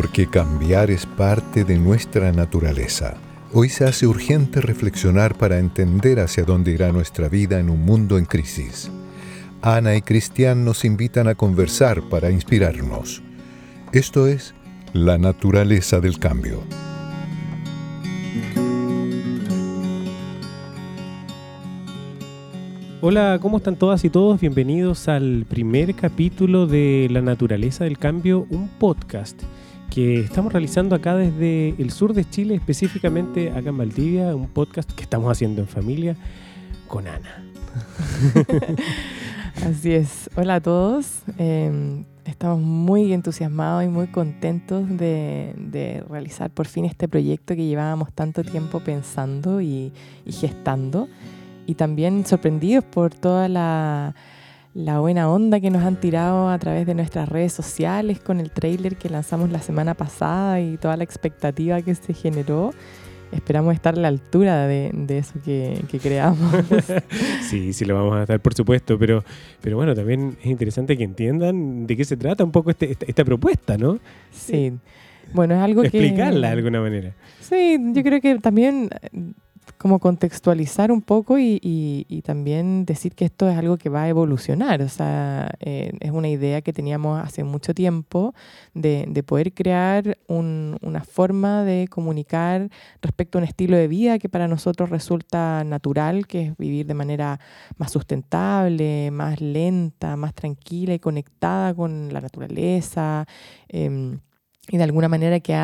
porque cambiar es parte de nuestra naturaleza. Hoy se hace urgente reflexionar para entender hacia dónde irá nuestra vida en un mundo en crisis. Ana y Cristian nos invitan a conversar para inspirarnos. Esto es La naturaleza del cambio. Hola, ¿cómo están todas y todos? Bienvenidos al primer capítulo de La naturaleza del cambio, un podcast que estamos realizando acá desde el sur de Chile, específicamente acá en Valdivia, un podcast que estamos haciendo en familia con Ana. Así es. Hola a todos. Em, estamos muy entusiasmados y muy contentos de, realizar por fin este proyecto que llevábamos tanto tiempo pensando y gestando. Y también sorprendidos por toda la la buena onda que nos han tirado a través de nuestras redes sociales con el trailer que lanzamos la semana pasada y toda la expectativa que se generó. Esperamos estar a la altura de, eso que, creamos. sí, sí lo vamos a estar, por supuesto, pero, pero bueno, también es interesante que entiendan de qué se trata un poco este, esta, propuesta, ¿no? Sí. Bueno, es algo que... Explicarla de alguna manera. Sí, yo creo que también como contextualizar un poco y, también decir que esto es algo que va a evolucionar. O sea, eh, es una idea que teníamos hace mucho tiempo de, poder crear una forma de comunicar respecto a un estilo de vida que para nosotros resulta natural, que es vivir de manera más sustentable, más lenta, más tranquila y conectada con la naturaleza. Em, y de alguna manera que,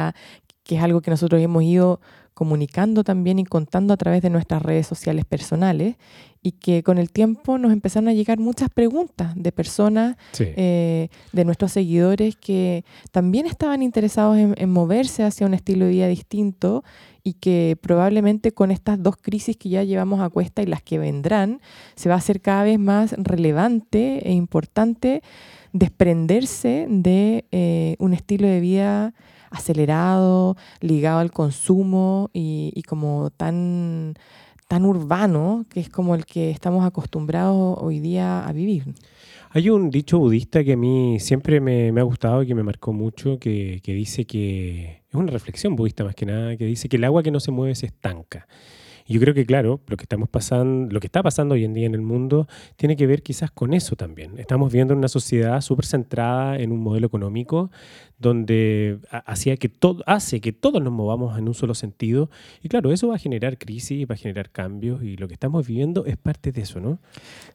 que es algo que nosotros hemos ido comunicando también y contando a través de nuestras redes sociales personales y que con el tiempo nos empezaron a llegar muchas preguntas de personas, eh, de nuestros seguidores que también estaban interesados en, moverse hacia un estilo de vida distinto y que probablemente con estas dos crisis que ya llevamos a cuesta y las que vendrán, se va a hacer cada vez más relevante e importante desprenderse de eh, un estilo de vida acelerado, ligado al consumo y, como tan, tan urbano, que es como el que estamos acostumbrados hoy día a vivir. Hay un dicho budista que a mí siempre me, ha gustado y que me marcó mucho, que, que dice que, es una reflexión budista más que nada, que dice que el agua que no se mueve se estanca. Y yo creo que, claro, lo que estamos pasando, lo que está pasando hoy en día en el mundo tiene que ver quizás con eso también. Estamos viendo una sociedad súper centrada en un modelo económico donde hacía que todo, hace que todos nos movamos en un solo sentido. Y claro, eso va a generar crisis, va a generar cambios y lo que estamos viviendo es parte de eso, ¿no?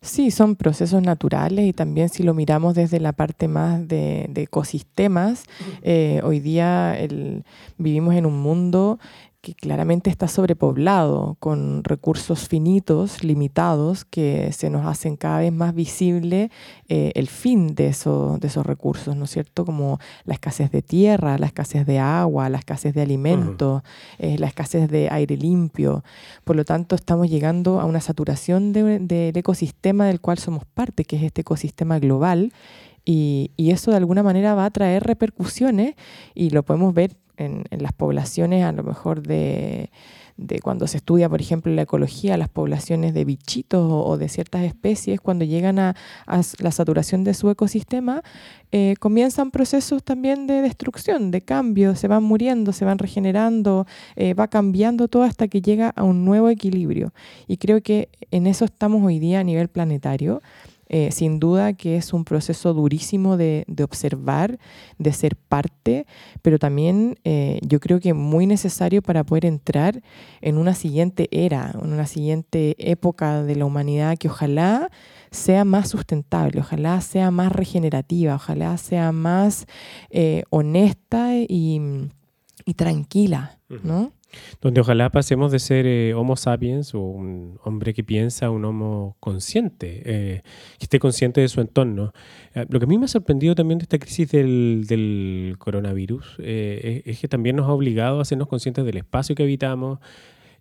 Sí, son procesos naturales y también si lo miramos desde la parte más de, ecosistemas, eh, hoy día vivimos en un mundo que claramente está sobrepoblado, con recursos finitos, limitados, que se nos hacen cada vez más visible eh, el fin de, eso, de esos recursos, ¿no es cierto? Como la escasez de tierra, la escasez de agua, la escasez de alimentos, eh, la escasez de aire limpio. Por lo tanto, estamos llegando a una saturación del ecosistema del cual somos parte, que es este ecosistema global. Y, y, eso de alguna manera va a traer repercusiones y lo podemos ver en, las poblaciones, a lo mejor de, cuando se estudia, por ejemplo, la ecología, las poblaciones de bichitos o, de ciertas especies, cuando llegan a, la saturación de su ecosistema, eh, comienzan procesos también de destrucción, de cambio, se van muriendo, se van regenerando, eh, va cambiando todo hasta que llega a un nuevo equilibrio. Y creo que en eso estamos hoy día a nivel planetario. Eh, sin duda que es un proceso durísimo de, observar, de ser parte, pero también eh, yo creo que muy necesario para poder entrar en una siguiente era, en una siguiente época de la humanidad que ojalá sea más sustentable, ojalá sea más regenerativa, ojalá sea más eh, honesta y, tranquila, ¿no? Donde ojalá pasemos de ser eh, Homo sapiens o un hombre que piensa, un Homo consciente, eh, que esté consciente de su entorno. Eh, lo que a mí me ha sorprendido también de esta crisis del, coronavirus es, que también nos ha obligado a hacernos conscientes del espacio que habitamos.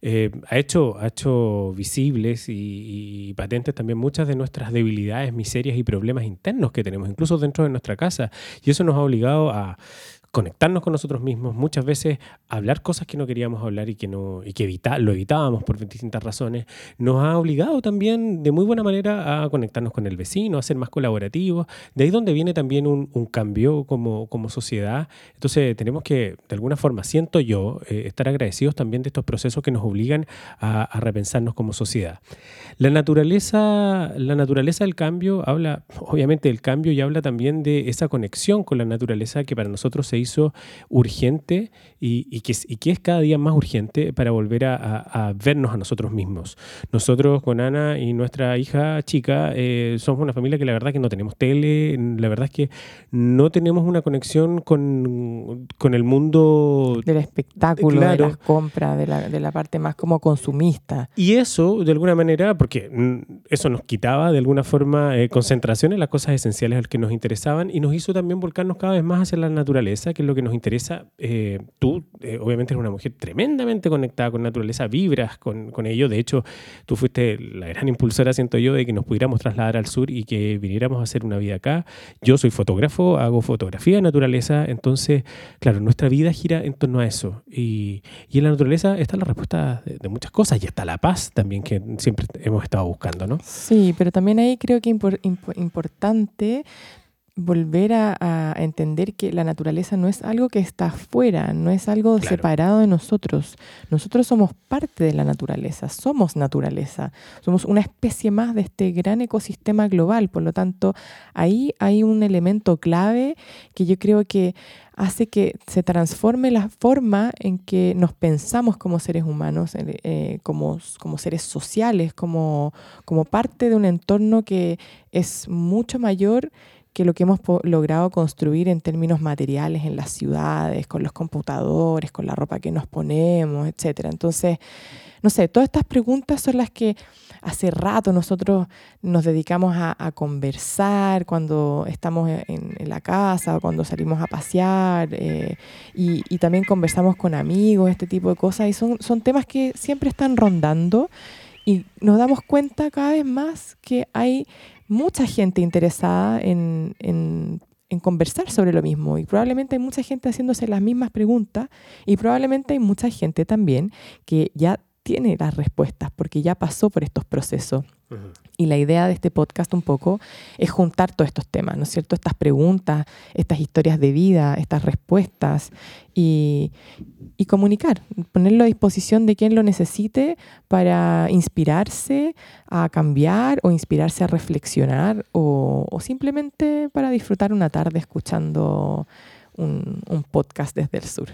ha, hecho, ha visibles y, y, patentes también muchas de nuestras debilidades, miserias y problemas internos que tenemos, incluso dentro de nuestra casa. Y eso nos ha obligado a conectarnos con nosotros mismos, muchas veces hablar cosas que no queríamos hablar y que, no, y que evita, lo evitábamos por distintas razones, nos ha obligado también de muy buena manera a conectarnos con el vecino, a ser más colaborativos. De ahí donde viene también un, cambio como, como, sociedad. Entonces tenemos que, de alguna forma, siento yo, eh, estar agradecidos también de estos procesos que nos obligan a, a, repensarnos como sociedad. La naturaleza, la naturaleza del cambio habla, obviamente, del cambio y habla también de esa conexión con la naturaleza que para nosotros se hizo urgente y, que, que, es cada día más urgente para volver a, vernos a nosotros mismos. Nosotros con Ana y nuestra hija chica eh, somos una familia que la verdad que no tenemos tele, la verdad es que no tenemos una conexión con, con el mundo del espectáculo, de las compras, de la, de la parte más como consumista. Y eso, de alguna manera, porque eso nos quitaba de alguna forma eh, concentración en las cosas esenciales que nos interesaban y nos hizo también volcarnos cada vez más hacia la naturaleza, que es lo que nos interesa. Eh, tú, eh, obviamente, eres una mujer tremendamente conectada con naturaleza, vibras con, con, ello. De hecho, tú fuiste la gran impulsora, siento yo, de que nos pudiéramos trasladar al sur y que viniéramos a hacer una vida acá. Yo soy fotógrafo, hago fotografía de naturaleza, entonces, claro, nuestra vida gira en torno a eso. Y, y en la naturaleza está la respuesta de, muchas cosas y está la paz también que siempre hemos estado buscando, ¿no? Sí, pero también ahí creo que es importante volver a, entender que la naturaleza no es algo que está afuera, no es algo separado de nosotros. Nosotros somos parte de la naturaleza, somos naturaleza, somos una especie más de este gran ecosistema global. Por lo tanto, ahí hay un elemento clave que yo creo que hace que se transforme la forma en que nos pensamos como seres humanos, eh, como, como, seres sociales, como, como parte de un entorno que es mucho mayor que lo que hemos logrado construir en términos materiales en las ciudades, con los computadores, con la ropa que nos ponemos, etc. Entonces, no sé, todas estas preguntas son las que hace rato nosotros nos dedicamos a, conversar cuando estamos en, la casa o cuando salimos a pasear eh, y, y, también conversamos con amigos, este tipo de cosas. Y son, son temas que siempre están rondando y nos damos cuenta cada vez más que hay mucha gente interesada en, en, conversar sobre lo mismo y probablemente hay mucha gente haciéndose las mismas preguntas y probablemente hay mucha gente también que ya tiene las respuestas porque ya pasó por estos procesos. Y la idea de este podcast un poco es juntar todos estos temas, ¿no es cierto? Estas preguntas, estas historias de vida, estas respuestas y, comunicar, ponerlo a disposición de quien lo necesite para inspirarse a cambiar o inspirarse a reflexionar o, simplemente para disfrutar una tarde escuchando un, podcast desde el sur.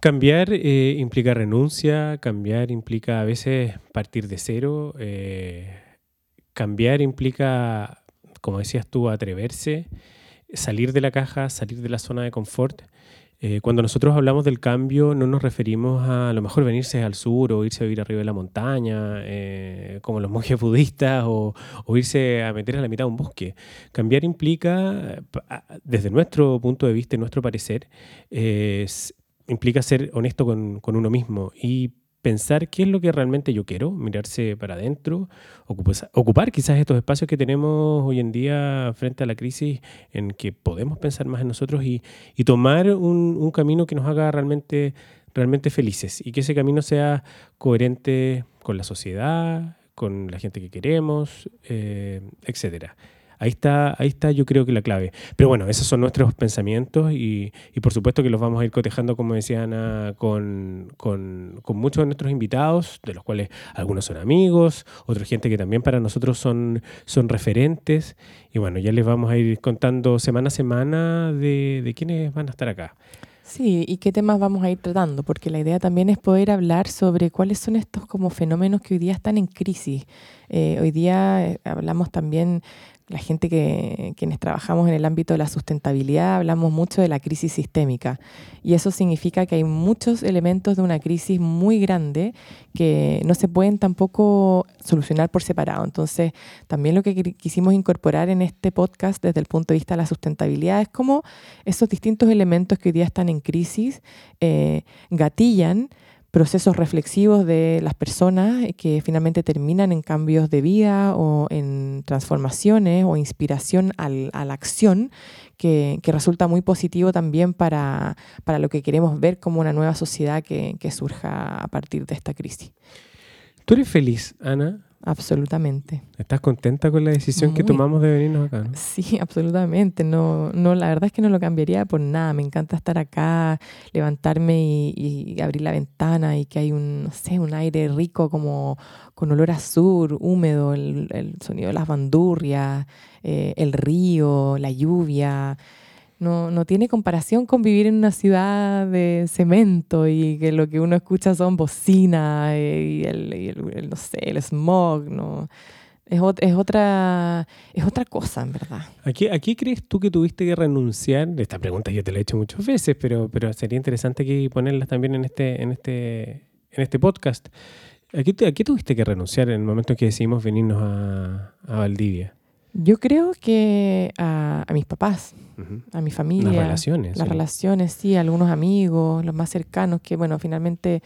Cambiar eh, implica renuncia, cambiar implica a veces partir de cero. Eh, cambiar implica, como decías tú, atreverse, salir de la caja, salir de la zona de confort. Eh, cuando nosotros hablamos del cambio, no nos referimos a, a lo mejor venirse al sur o irse a vivir arriba de la montaña, eh, como los monjes budistas, o, irse a meter a la mitad de un bosque. Cambiar implica, desde nuestro punto de vista y nuestro parecer, implica ser honesto con, con uno mismo y pensar qué es lo que realmente yo quiero, mirarse para adentro, ocupar, quizás estos espacios que tenemos hoy en día frente a la crisis en que podemos pensar más en nosotros y, tomar un, camino que nos haga realmente, realmente felices y que ese camino sea coherente con la sociedad, con la gente que queremos, eh, etcétera. Ahí está, ahí está yo creo que la clave. Pero bueno, esos son nuestros pensamientos y, por supuesto que los vamos a ir cotejando, como decía Ana, con, muchos de nuestros invitados, de los cuales algunos son amigos, otra gente que también para nosotros son, son referentes. Y bueno, ya les vamos a ir contando semana a semana de, de quiénes van a estar acá. Sí, y qué temas vamos a ir tratando, porque la idea también es poder hablar sobre cuáles son estos como fenómenos que hoy día están en crisis. Eh, hoy día eh, hablamos también la gente que quienes trabajamos en el ámbito de la sustentabilidad hablamos mucho de la crisis sistémica y eso significa que hay muchos elementos de una crisis muy grande que no se pueden tampoco solucionar por separado. Entonces, también lo que quisimos incorporar en este podcast desde el punto de vista de la sustentabilidad es cómo esos distintos elementos que hoy día están en crisis eh, gatillan procesos reflexivos de las personas que finalmente terminan en cambios de vida o en transformaciones o inspiración a la acción, que, resulta muy positivo también para, lo que queremos ver como una nueva sociedad que, que surja a partir de esta crisis. ¿Tú eres feliz, Ana? Absolutamente. ¿Estás contenta con la decisión que tomamos de venirnos acá? Sí, absolutamente. No, no, la verdad es que no lo cambiaría por nada. Me encanta estar acá, levantarme y, abrir la ventana y que hay un, no sé, un aire rico como con olor a sur, húmedo, el, sonido de las bandurrias, eh, el río, la lluvia. No, no, tiene comparación con vivir en una ciudad de cemento y que lo que uno escucha son bocinas y, el, no sé, el smog, ¿no? Es, es, otra, es otra cosa, en verdad. ¿A qué, crees tú que tuviste que renunciar? Esta pregunta yo te la he hecho muchas veces, pero, pero sería interesante que ponerlas también en este, en este, en este podcast. ¿A qué, tuviste que renunciar en el momento en que decidimos venirnos a, a Valdivia? Yo creo que a, mis papás, a mi familia. Las relaciones. Las relaciones, sí, algunos amigos, los más cercanos, que bueno, finalmente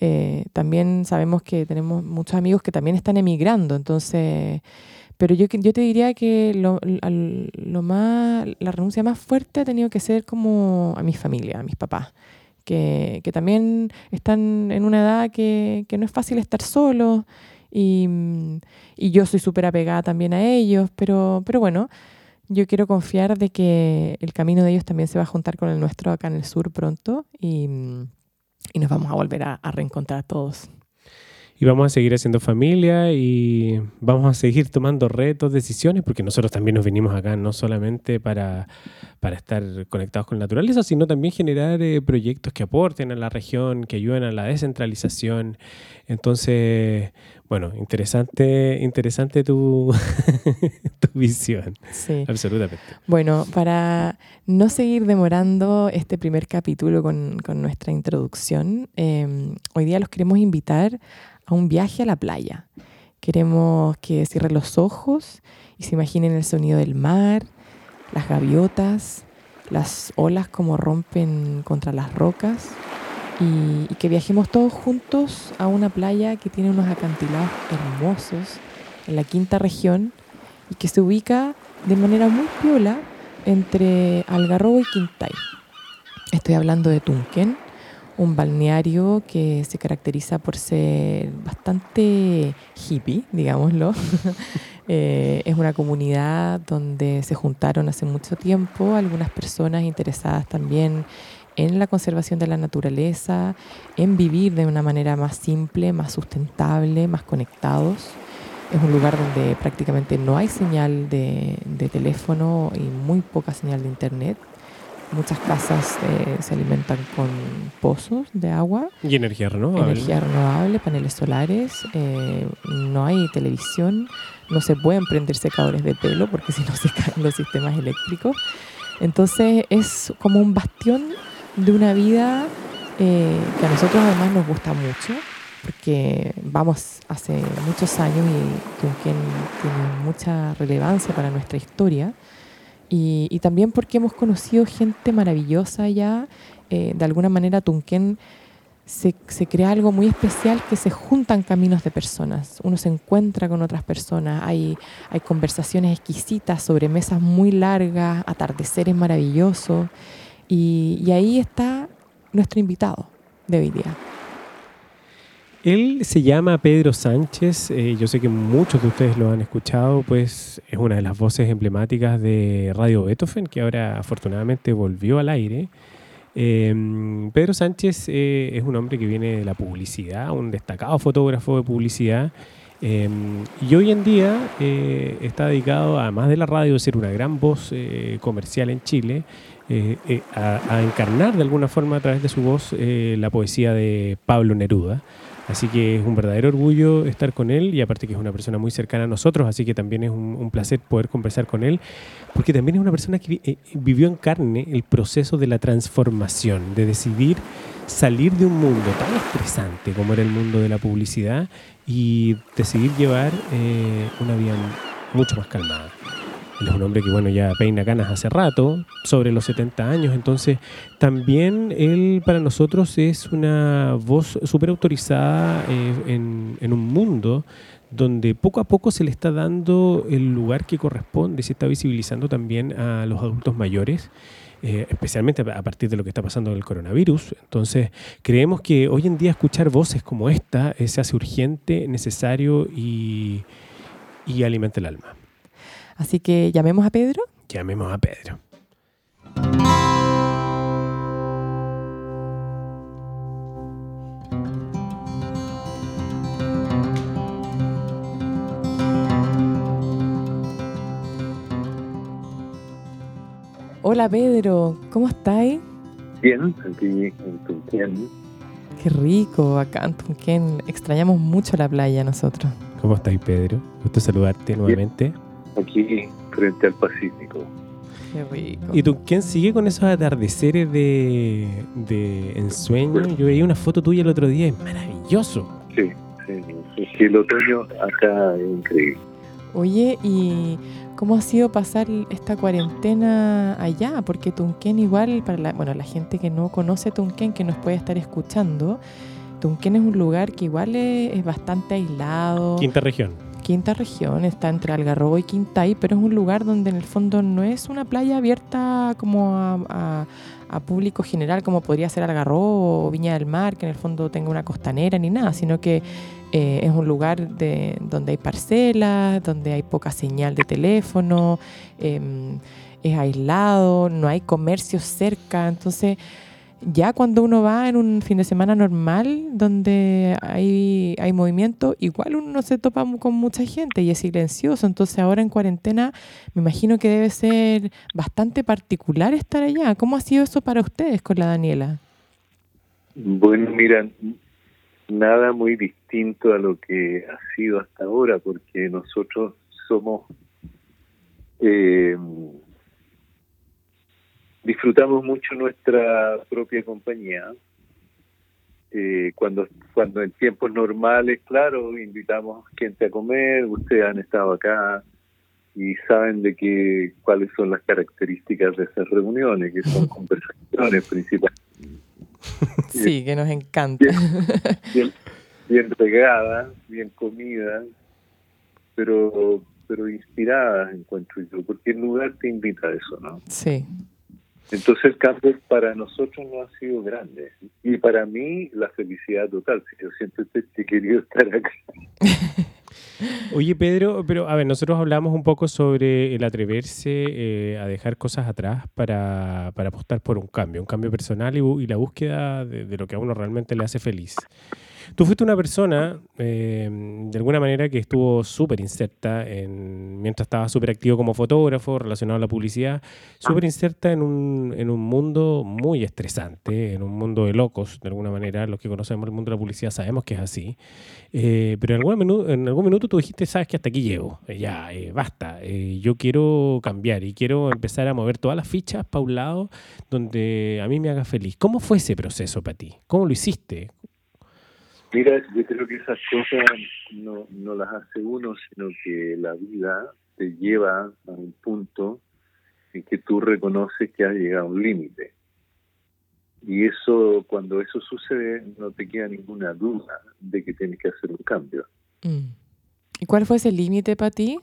eh, también sabemos que tenemos muchos amigos que también están emigrando, entonces, pero yo, yo te diría que lo, lo más, la renuncia más fuerte ha tenido que ser como a mi familia, a mis papás. Que, que también están en una edad que, que no es fácil estar solos y, y yo soy súper apegada también a ellos, pero, pero bueno, yo quiero confiar de que el camino de ellos también se va a juntar con el nuestro acá en el sur pronto y, y nos vamos a volver a, a reencontrar todos y vamos a seguir haciendo familia y vamos a seguir tomando retos, decisiones, porque nosotros también nos venimos acá no solamente para, para estar conectados con la naturaleza, sino también generar eh, proyectos que aporten a la región, que ayuden a la descentralización. Entonces, bueno, interesante, interesante tu, tu visión. Sí. Absolutamente. Bueno, para no seguir demorando este primer capítulo con, con nuestra introducción, eh, hoy día los queremos invitar a un viaje a la playa. Queremos que cierren los ojos y se imaginen el sonido del mar, las gaviotas, las olas como rompen contra las rocas y, que viajemos todos juntos a una playa que tiene unos acantilados hermosos en la quinta región y que se ubica de manera muy piola entre Algarrobo y Quintay. Estoy hablando de Tunquén, un balneario que se caracteriza por ser bastante hippie, digámoslo. Eh, es una comunidad donde se juntaron hace mucho tiempo algunas personas interesadas también en la conservación de la naturaleza, en vivir de una manera más simple, más sustentable, más conectados. Es un lugar donde prácticamente no hay señal de, de teléfono y muy poca señal de internet. Muchas casas eh, se alimentan con pozos de agua. Y energía renovable. Energía renovable, paneles solares. Eh, no hay televisión. No se pueden prender secadores de pelo porque si no se caen los sistemas eléctricos. Entonces es como un bastión de una vida eh, que a nosotros además nos gusta mucho porque vamos hace muchos años y Tunquén tiene mucha relevancia para nuestra historia. Y, también porque hemos conocido gente maravillosa allá. Eh, de alguna manera, Tunquén se, crea algo muy especial que se juntan caminos de personas. Uno se encuentra con otras personas, hay, hay conversaciones exquisitas sobre mesas muy largas, atardeceres maravillosos. Y, y ahí está nuestro invitado de hoy día. Él se llama Pedro Sánchez, eh, yo sé que muchos de ustedes lo han escuchado, pues es una de las voces emblemáticas de Radio Beethoven, que ahora afortunadamente volvió al aire. Em, Pedro Sánchez eh, es un hombre que viene de la publicidad, un destacado fotógrafo de publicidad, em, y hoy en día eh, está dedicado, además de la radio, a ser una gran voz comercial en Chile, a, a, encarnar de alguna forma a través de su voz la poesía de Pablo Neruda. Así que es un verdadero orgullo estar con él y aparte que es una persona muy cercana a nosotros, así que también es un, placer poder conversar con él, porque también es una persona que eh, vivió en carne el proceso de la transformación, de decidir salir de un mundo tan estresante como era el mundo de la publicidad y decidir llevar eh, una vida mucho más calmada. Él es un hombre que, bueno, ya peina canas hace rato, sobre los 70 años. Entonces, también él para nosotros es una voz súper autorizada eh, en, un mundo donde poco a poco se le está dando el lugar que corresponde, se está visibilizando también a los adultos mayores. Eh, especialmente a partir de lo que está pasando con el coronavirus. Entonces, creemos que hoy en día escuchar voces como esta eh, se hace urgente, necesario y, y alimenta el alma. Así que llamemos a Pedro. Llamemos a Pedro. Hola Pedro, ¿cómo estáis? Bien, aquí en Tunquén. Qué rico, acá en Tunquén. Extrañamos mucho la playa nosotros. ¿Cómo estáis Pedro? Gusto saludarte nuevamente. Aquí frente al Pacífico. Qué rico. ¿Y Tunquén sigue con esos atardeceres de, de ensueño? Yo veía una foto tuya el otro día, es maravilloso. Sí, sí, sí, el otoño acá es increíble. Oye, ¿y cómo ha sido pasar esta cuarentena allá? Porque Tunquén igual, para la, bueno, la gente que no conoce Tunquén, que nos puede estar escuchando, Tunquén es un lugar que igual es, es bastante aislado. Quinta región. Quinta región, está entre Algarrobo y Quintay, pero es un lugar donde en el fondo no es una playa abierta como a, a- público general, como podría ser Algarrobo o Viña del Mar, que en el fondo tenga una costanera ni nada, sino que eh, es un lugar de, donde hay parcelas, donde hay poca señal de teléfono, em, es aislado, no hay comercio cerca, entonces ya cuando uno va en un fin de semana normal donde hay, hay movimiento, igual uno no se topa con mucha gente y es silencioso. Entonces ahora en cuarentena me imagino que debe ser bastante particular estar allá. ¿Cómo ha sido eso para ustedes con la Daniela? Bueno, mira, nada muy distinto a lo que ha sido hasta ahora, porque nosotros somos, eh, disfrutamos mucho nuestra propia compañía. Eh, cuando cuando en tiempos normales, claro, invitamos gente a comer, ustedes han estado acá y saben de que cuáles son las características de esas reuniones, que son conversaciones principalmente Sí, que nos encanta. bien, bien regadas, bien comidas, pero pero inspiradas, encuentro yo, porque el lugar te invita a eso, ¿no? Sí. Entonces el cambio para nosotros no ha sido grande. Y para mí la felicidad total, yo siempre he querido estar acá. Oye, Pedro, pero a ver, nosotros hablamos un poco sobre el atreverse eh, a dejar cosas atrás para, para apostar por un cambio, un cambio personal y, la búsqueda de lo que a uno realmente le hace feliz. Tú fuiste una persona, eh, de alguna manera, que estuvo súper inserta en, mientras estaba súper activo como fotógrafo, relacionado a la publicidad, súper inserta en un, en un mundo muy estresante, en un mundo de locos, de alguna manera. Los que conocemos el mundo de la publicidad sabemos que es así. Eh, pero en algún, minuto, en algún minuto tú dijiste, sabes que hasta aquí llego, eh, ya, eh, basta, yo quiero cambiar y quiero empezar a mover todas las fichas para un lado donde a mí me haga feliz. ¿Cómo fue ese proceso para ti? ¿Cómo lo hiciste? Mira, yo creo que esas cosas no, no las hace uno, sino que la vida te lleva a un punto en que tú reconoces que has llegado a un límite. Y eso, cuando eso sucede, no te queda ninguna duda de que tienes que hacer un cambio. Mm. ¿Y cuál fue ese límite para ti?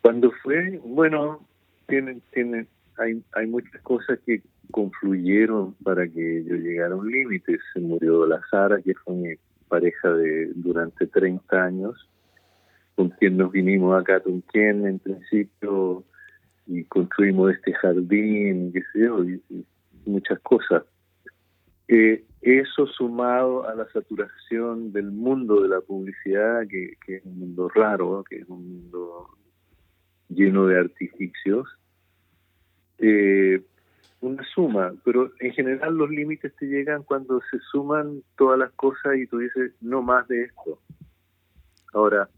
Cuando fue, bueno, tiene, tiene, hay, hay muchas cosas que confluyeron para que yo llegara a un límite. Se murió la Sara, que fue mi pareja de durante 30 años, con quien nos vinimos acá a Tunquén en principio y construimos este jardín, qué sé yo, y, muchas cosas. Eh, eso sumado a la saturación del mundo de la publicidad, que, que es un mundo raro, que es un mundo lleno de artificios, eh, una suma, pero en general los límites te llegan cuando se suman todas las cosas y tú dices, no más de esto. Ahora,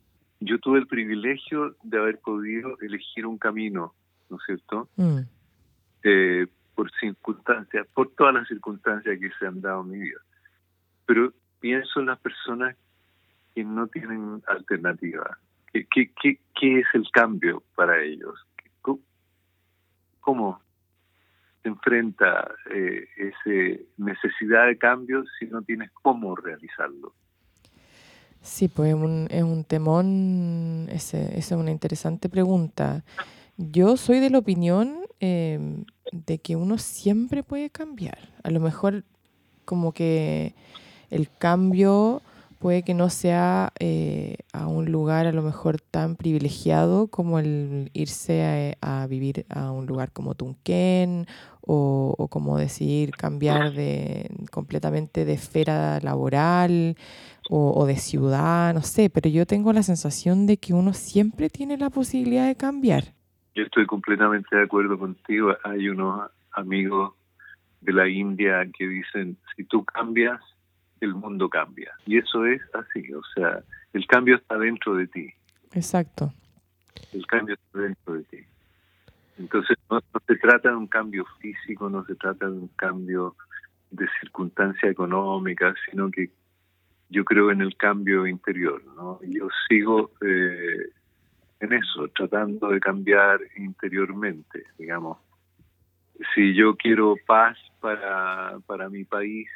yo tuve el privilegio de haber podido elegir un camino, ¿no es cierto? Mm. Eh, por circunstancias, por todas las circunstancias que se han dado en mi vida. Pero pienso en las personas que no tienen alternativa. ¿Qué, qué, qué, qué es el cambio para ellos? ¿Cómo, enfrenta eh, esa necesidad de cambio si no tienes cómo realizarlo. Sí, pues es un, es un temón, esa es una interesante pregunta. Yo soy de la opinión em, de que uno siempre puede cambiar. A lo mejor como que el cambio puede que no sea eh, a un lugar a lo mejor tan privilegiado como el irse a, vivir a un lugar como Tunquén o, como decidir cambiar de, completamente de esfera laboral o, de ciudad, no sé, pero yo tengo la sensación de que uno siempre tiene la posibilidad de cambiar. Yo estoy completamente de acuerdo contigo. Hay unos amigos de la India que dicen, si tú cambias, el mundo cambia. Y eso es así, o sea, el cambio está dentro de ti. Exacto. El cambio está dentro de ti. Entonces no, se trata de un cambio físico, no se trata de un cambio de circunstancia económica, sino que yo creo en el cambio interior, ¿no? Yo sigo eh, en eso, tratando de cambiar interiormente, digamos. Si yo quiero paz para, para mi país,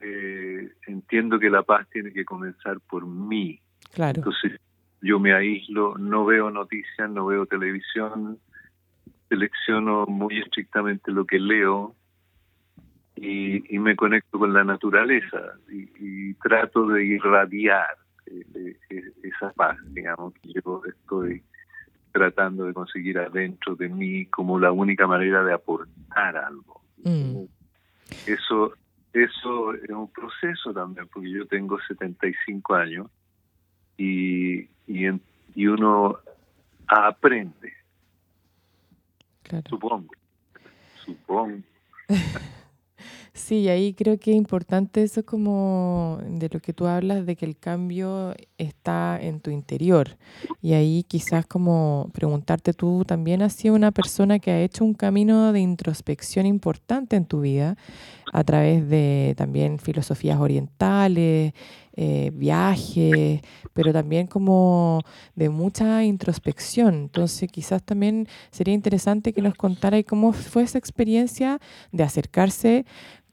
eh, entiendo que la paz tiene que comenzar por mí. Claro. Entonces yo me aíslo, no veo noticias, no veo televisión, selecciono muy estrictamente lo que leo y, me conecto con la naturaleza y, trato de irradiar eh, eh, esa paz, digamos, que yo estoy tratando de conseguir adentro de mí como la única manera de aportar algo. Mm. Eso eso es un proceso también, porque yo tengo 75 años y, y, y uno aprende. Supongo. Supongo. Sí, ahí creo que es importante eso como de lo que tú hablas, de que el cambio está en tu interior. Y ahí quizás como preguntarte tú también has sido una persona que ha hecho un camino de introspección importante en tu vida a través de también filosofías orientales, eh, viajes, pero también como de mucha introspección. Entonces quizás también sería interesante que nos contara cómo fue esa experiencia de acercarse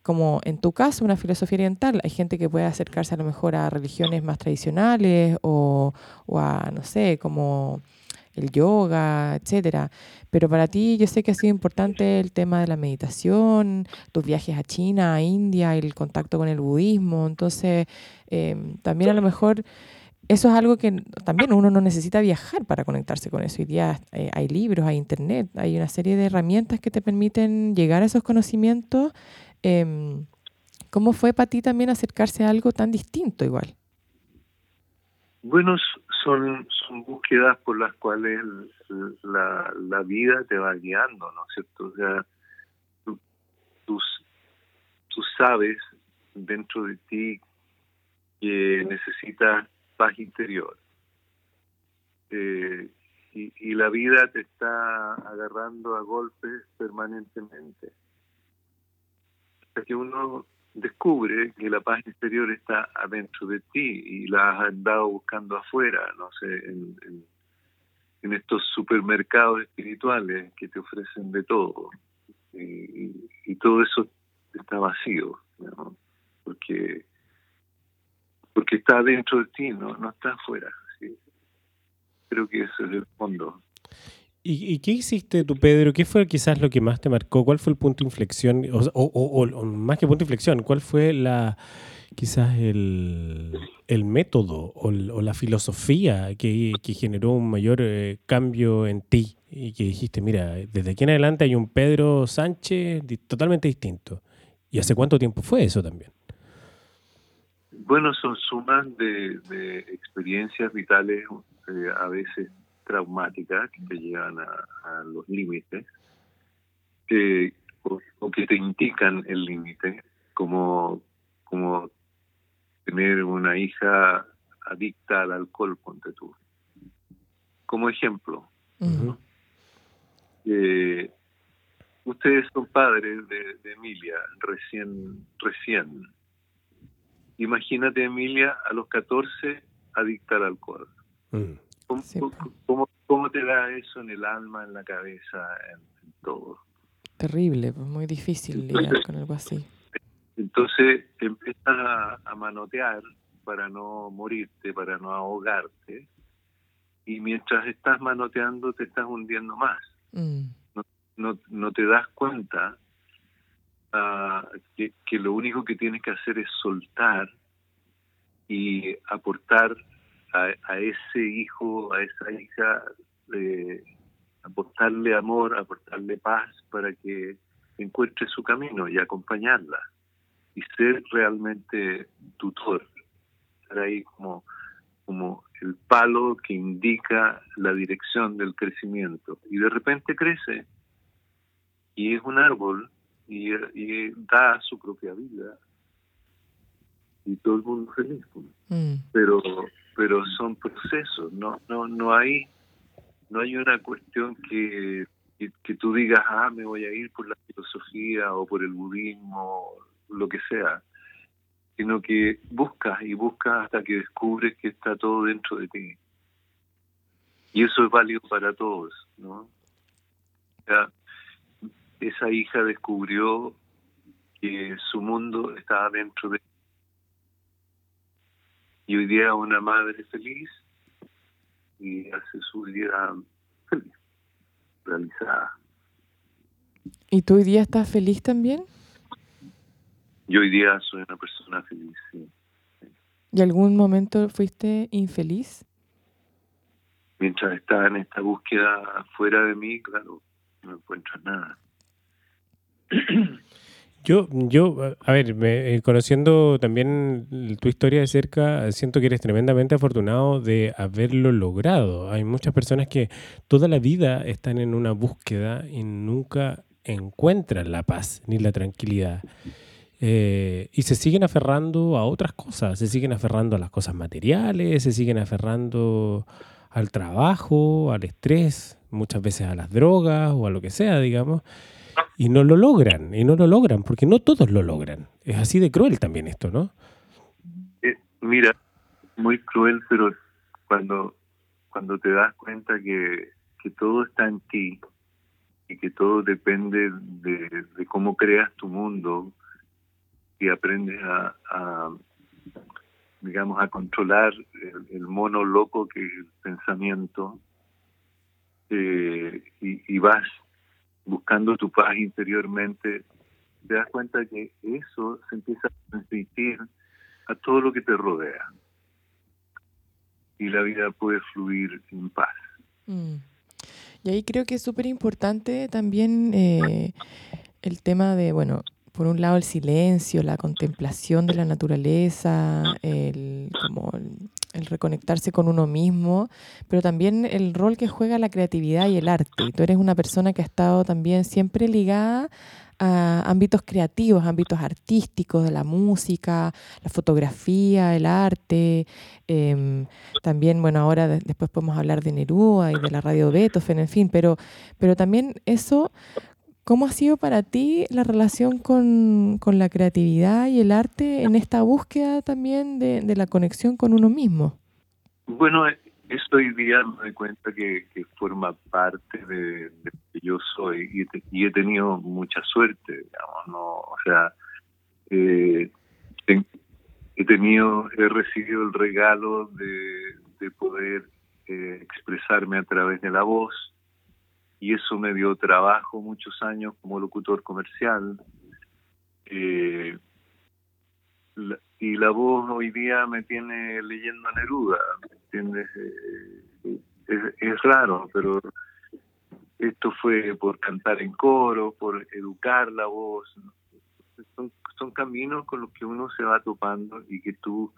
como en tu caso, una filosofía oriental. Hay gente que puede acercarse a lo mejor a religiones más tradicionales o, a, no sé, como el yoga, etcétera. Pero para ti yo sé que ha sido importante el tema de la meditación, tus viajes a China, a India, el contacto con el budismo. Entonces, em, también a lo mejor eso es algo que también uno no necesita viajar para conectarse con eso. Hoy día eh, hay libros, hay internet, hay una serie de herramientas que te permiten llegar a esos conocimientos Em, ¿Cómo fue para ti también acercarse a algo tan distinto igual? Bueno, son, son búsquedas por las cuales la, la vida te va guiando, ¿no es cierto? O sea, tú, tú, sabes dentro de ti que necesitas paz interior. Eh, y, y, la vida te está agarrando a golpes permanentemente que uno descubre que la paz interior está adentro de ti y la has andado buscando afuera, no sé, en, en, estos supermercados espirituales que te ofrecen de todo. Y, todo eso está vacío, porque porque está dentro de ti, no, no está afuera. Creo que ese es el fondo. ¿Y, qué hiciste tú, Pedro? ¿Qué fue quizás lo que más te marcó? ¿Cuál fue el punto de inflexión? O, más que punto de inflexión, ¿cuál fue la quizás el, método o, la filosofía que, generó un mayor eh, cambio en ti? Y que dijiste, mira, desde aquí en adelante hay un Pedro Sánchez totalmente distinto. ¿Y hace cuánto tiempo fue eso también? Bueno, son sumas de, experiencias vitales eh, a veces traumáticas que te llevan a, los límites o, que te indican el límite, como, como tener una hija adicta al alcohol, ponte tú. Como ejemplo. Eh, ustedes son padres de, Emilia, recién, recién. Imagínate Emilia a los 14 adicta al alcohol. ¿Cómo, ¿cómo, te da eso en el alma, en la cabeza, en, todo. Terrible, pues muy difícil lidiar con algo así. Entonces empiezas a, manotear para no morirte, para no ahogarte, y mientras estás manoteando te estás hundiendo más. Mm. No, no, te das cuenta uh, que, que, lo único que tienes que hacer es soltar y aportar a, ese hijo, a esa hija, eh, aportarle amor, aportarle paz para que encuentre su camino y acompañarla y ser realmente tutor, estar ahí como, como el palo que indica la dirección del crecimiento. Y de repente crece y es un árbol y, da su propia vida y todo el mundo feliz. Mm. Pero pero son procesos, no no no hay no hay una cuestión que, que, tú digas, ah, me voy a ir por la filosofía o por el budismo, lo que sea, sino que buscas y buscas hasta que descubres que está todo dentro de ti. Y eso es válido para todos, ¿no? Esa hija descubrió que su mundo estaba dentro de y hoy día una madre feliz y hace su vida feliz, realizada. ¿Y tú hoy día estás feliz también? Yo hoy día soy una persona feliz, sí. ¿Y algún momento fuiste infeliz? Mientras estaba en esta búsqueda fuera de mí, claro, no encuentro nada. Yo, yo, a ver, eh, conociendo también tu historia de cerca, siento que eres tremendamente afortunado de haberlo logrado. Hay muchas personas que toda la vida están en una búsqueda y nunca encuentran la paz ni la tranquilidad. Eh, y se siguen aferrando a otras cosas, se siguen aferrando a las cosas materiales, se siguen aferrando al trabajo, al estrés, muchas veces a las drogas o a lo que sea, digamos y no lo logran, y no lo logran, porque no todos lo logran. Es así de cruel también esto, ¿no? Eh, mira, muy cruel, pero cuando, cuando te das cuenta que, que todo está en ti y que todo depende de, cómo creas tu mundo y aprendes a, digamos, a controlar el, mono loco que es el pensamiento eh, y, y vas buscando tu paz interiormente, te das cuenta que eso se empieza a transmitir a todo lo que te rodea. Y la vida puede fluir en paz. Mm. Y ahí creo que es súper importante también eh, el tema de, bueno, por un lado el silencio, la contemplación de la naturaleza, el, como el reconectarse con uno mismo, pero también el rol que juega la creatividad y el arte. Tú eres una persona que ha estado también siempre ligada a ámbitos creativos, ámbitos artísticos, de la música, la fotografía, el arte. Em, también, bueno, ahora después podemos hablar de Neruda y de la radio Beethoven, en fin, pero, pero también eso ¿Cómo ha sido para ti la relación con, la creatividad y el arte en esta búsqueda también de, la conexión con uno mismo? Bueno, eso hoy día me doy cuenta que, forma parte de, lo que yo soy y, he tenido mucha suerte, digamos, ¿no? O sea, eh, he tenido, he recibido el regalo de, poder eh, expresarme a través de la voz, y eso me dio trabajo muchos años como locutor comercial. Eh, y la voz hoy día me tiene leyendo Neruda, ¿entiendes? Eh, es, raro, pero esto fue por cantar en coro, por educar la voz. Son, son caminos con los que uno se va topando y que tú,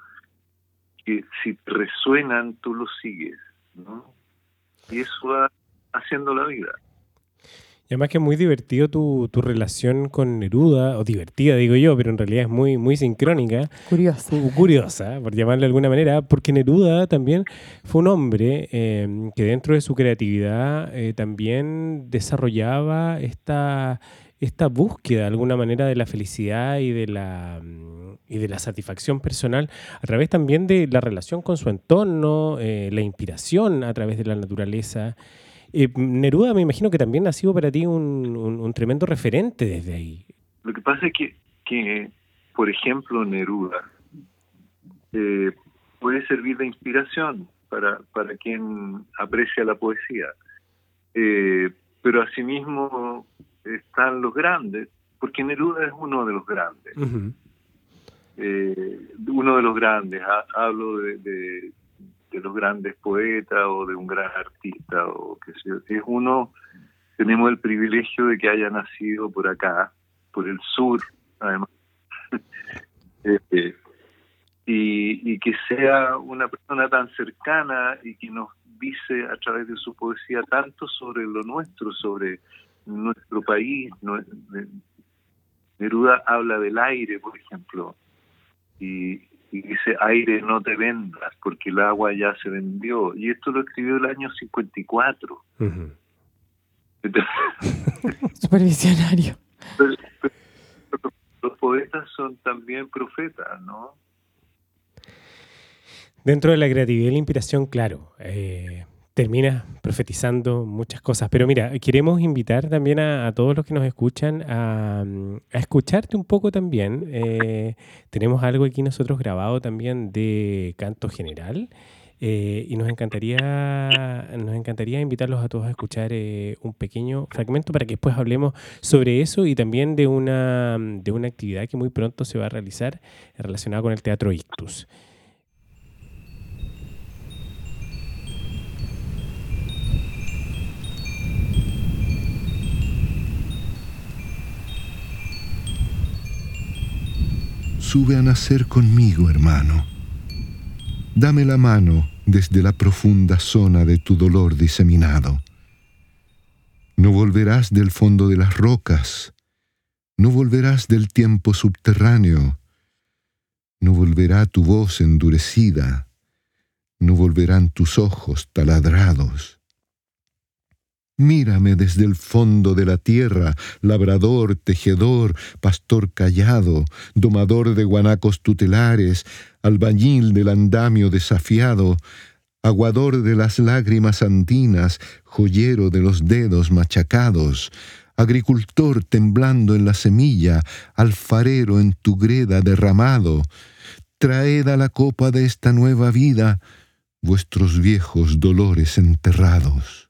que si resuenan, tú los sigues, ¿no? Y eso va haciendo la vida. Y además que es muy divertido tu, tu, relación con Neruda, o divertida digo yo, pero en realidad es muy, muy sincrónica. Curiosa. Curiosa, por llamarle de alguna manera, porque Neruda también fue un hombre eh, que dentro de su creatividad eh, también desarrollaba esta, esta búsqueda de alguna manera de la felicidad y de la, y de la satisfacción personal a través también de la relación con su entorno, eh, la inspiración a través de la naturaleza Eh, Neruda me imagino que también ha sido para ti un, tremendo referente desde ahí. Lo que pasa es que, que por ejemplo, Neruda eh, puede servir de inspiración para, para quien aprecia la poesía. Eh, pero asimismo están los grandes, porque Neruda es uno de los grandes. Eh, uno de los grandes, hablo de, de, los grandes poetas o de un gran artista, o que sea. Es uno, tenemos el privilegio de que haya nacido por acá, por el sur, además. Eh, y, que sea una persona tan cercana y que nos dice a través de su poesía tanto sobre lo nuestro, sobre nuestro país. Neruda habla del aire, por ejemplo, y, dice, aire no te vendas porque el agua ya se vendió. Y esto lo escribió el año 54. Supervisionario. los poetas son también profetas, ¿no? Dentro de la creatividad y la inspiración, claro, eh, termina profetizando muchas cosas. Pero mira, queremos invitar también a, todos los que nos escuchan a, escucharte un poco también. Eh, tenemos algo aquí nosotros grabado también de canto general. Eh, y nos encantaría, nos encantaría invitarlos a todos a escuchar un pequeño fragmento para que después hablemos sobre eso y también de una, de una actividad que muy pronto se va a realizar relacionada con el Teatro Ictus. Sube a nacer conmigo, hermano. Dame la mano desde la profunda zona de tu dolor diseminado. No volverás del fondo de las rocas, no volverás del tiempo subterráneo, no volverá tu voz endurecida, no volverán tus ojos taladrados. Mírame desde el fondo de la tierra, labrador, tejedor, pastor callado, domador de guanacos tutelares, albañil del andamio desafiado, aguador de las lágrimas andinas, joyero de los dedos machacados, agricultor temblando en la semilla, alfarero en tu greda derramado, traed a la copa de esta nueva vida vuestros viejos dolores enterrados.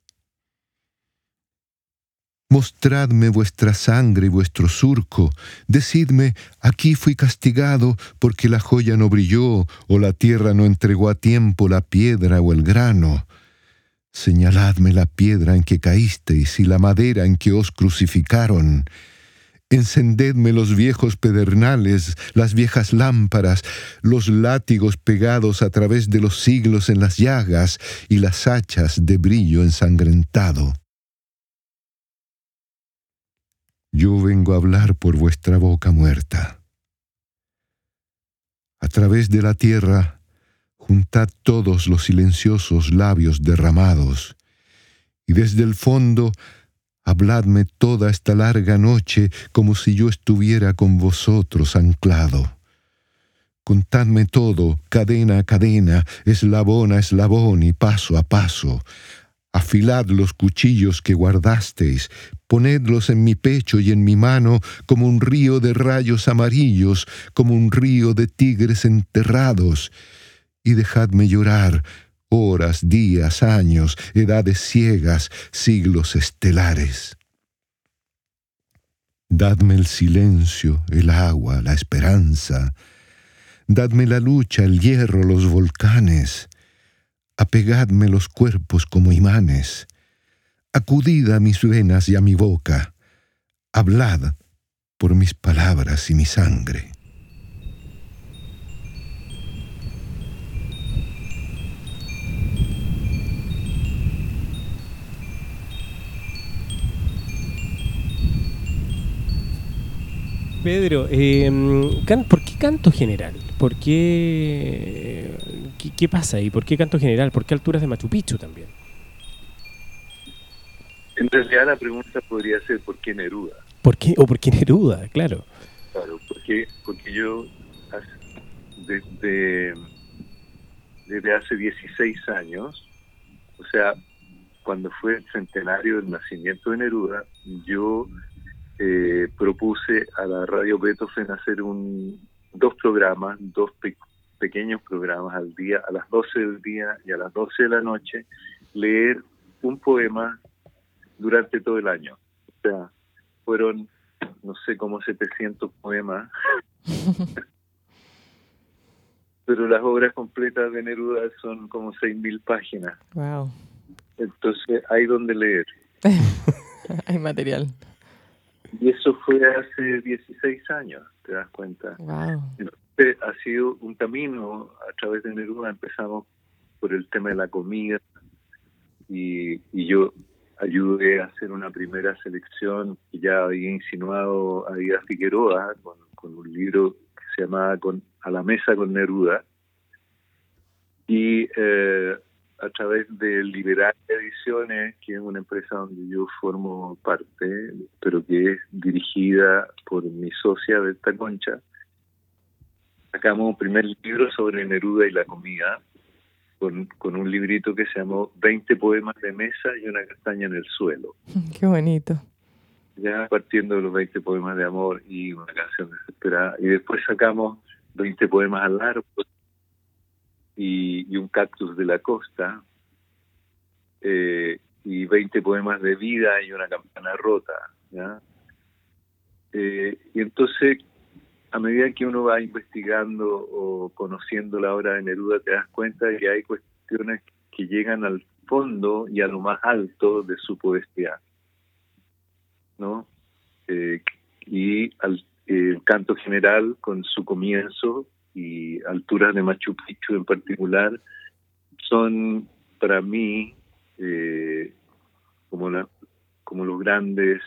Mostradme vuestra sangre y vuestro surco, decidme, aquí fui castigado porque la joya no brilló o la tierra no entregó a tiempo la piedra o el grano. Señaladme la piedra en que caísteis y la madera en que os crucificaron. Encendedme los viejos pedernales, las viejas lámparas, los látigos pegados a través de los siglos en las llagas y las hachas de brillo ensangrentado. Yo vengo a hablar por vuestra boca muerta. A través de la tierra, juntad todos los silenciosos labios derramados, y desde el fondo, habladme toda esta larga noche como si yo estuviera con vosotros anclado. Contadme todo, cadena a cadena, eslabón a eslabón y paso a paso, Afilad los cuchillos que guardasteis, ponedlos en mi pecho y en mi mano como un río de rayos amarillos, como un río de tigres enterrados, y dejadme llorar horas, días, años, edades ciegas, siglos estelares. Dadme el silencio, el agua, la esperanza. Dadme la lucha, el hierro, los volcanes apegadme los cuerpos como imanes, acudid a mis venas y a mi boca, hablad por mis palabras y mi sangre. Pedro, eh, ¿por qué canto general? ¿Por qué, qué, pasa ahí? ¿Por qué canto general? ¿Por qué alturas de Machu Picchu también? En realidad la pregunta podría ser ¿por qué Neruda? ¿Por qué? ¿O por qué Neruda? Claro. Claro, porque, porque yo desde, desde hace 16 años, o sea, cuando fue el centenario del nacimiento de Neruda, yo eh, propuse a la radio Beethoven hacer un, dos programas, dos pequeños programas al día, a las 12 del día y a las 12 de la noche, leer un poema durante todo el año. O sea, fueron, no sé, como 700 poemas. Pero las obras completas de Neruda son como 6.000 páginas. Wow. Entonces hay donde leer. hay material. Y eso fue hace 16 años, te das cuenta. Wow. Ha sido un camino a través de Neruda. Empezamos por el tema de la comida y, yo ayudé a hacer una primera selección y ya había insinuado a Díaz Figueroa con, un libro que se llamaba A la mesa con Neruda. Y eh, a través de Liberal Ediciones, que es una empresa donde yo formo parte, pero que es dirigida por mi socia Berta Concha, sacamos un primer libro sobre Neruda y la comida, con, con un librito que se llamó 20 poemas de mesa y una castaña en el suelo. Qué bonito. Ya partiendo de los 20 poemas de amor y una canción desesperada. Y después sacamos 20 poemas al árbol y, un cactus de la costa, eh, y 20 poemas de vida y una campana rota. Eh, y entonces, a medida que uno va investigando o conociendo la obra de Neruda, te das cuenta de que hay cuestiones que llegan al fondo y a lo más alto de su poesía. ¿no? Eh, y al, el canto general con su comienzo y alturas de Machu Picchu en particular son para mí eh, como, la, como los grandes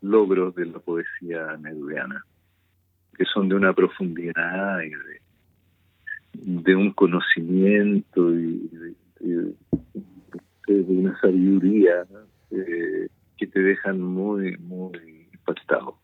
logros de la poesía nerudiana, que son de una profundidad y de, un conocimiento y de, una sabiduría eh, que te dejan muy, muy impactado.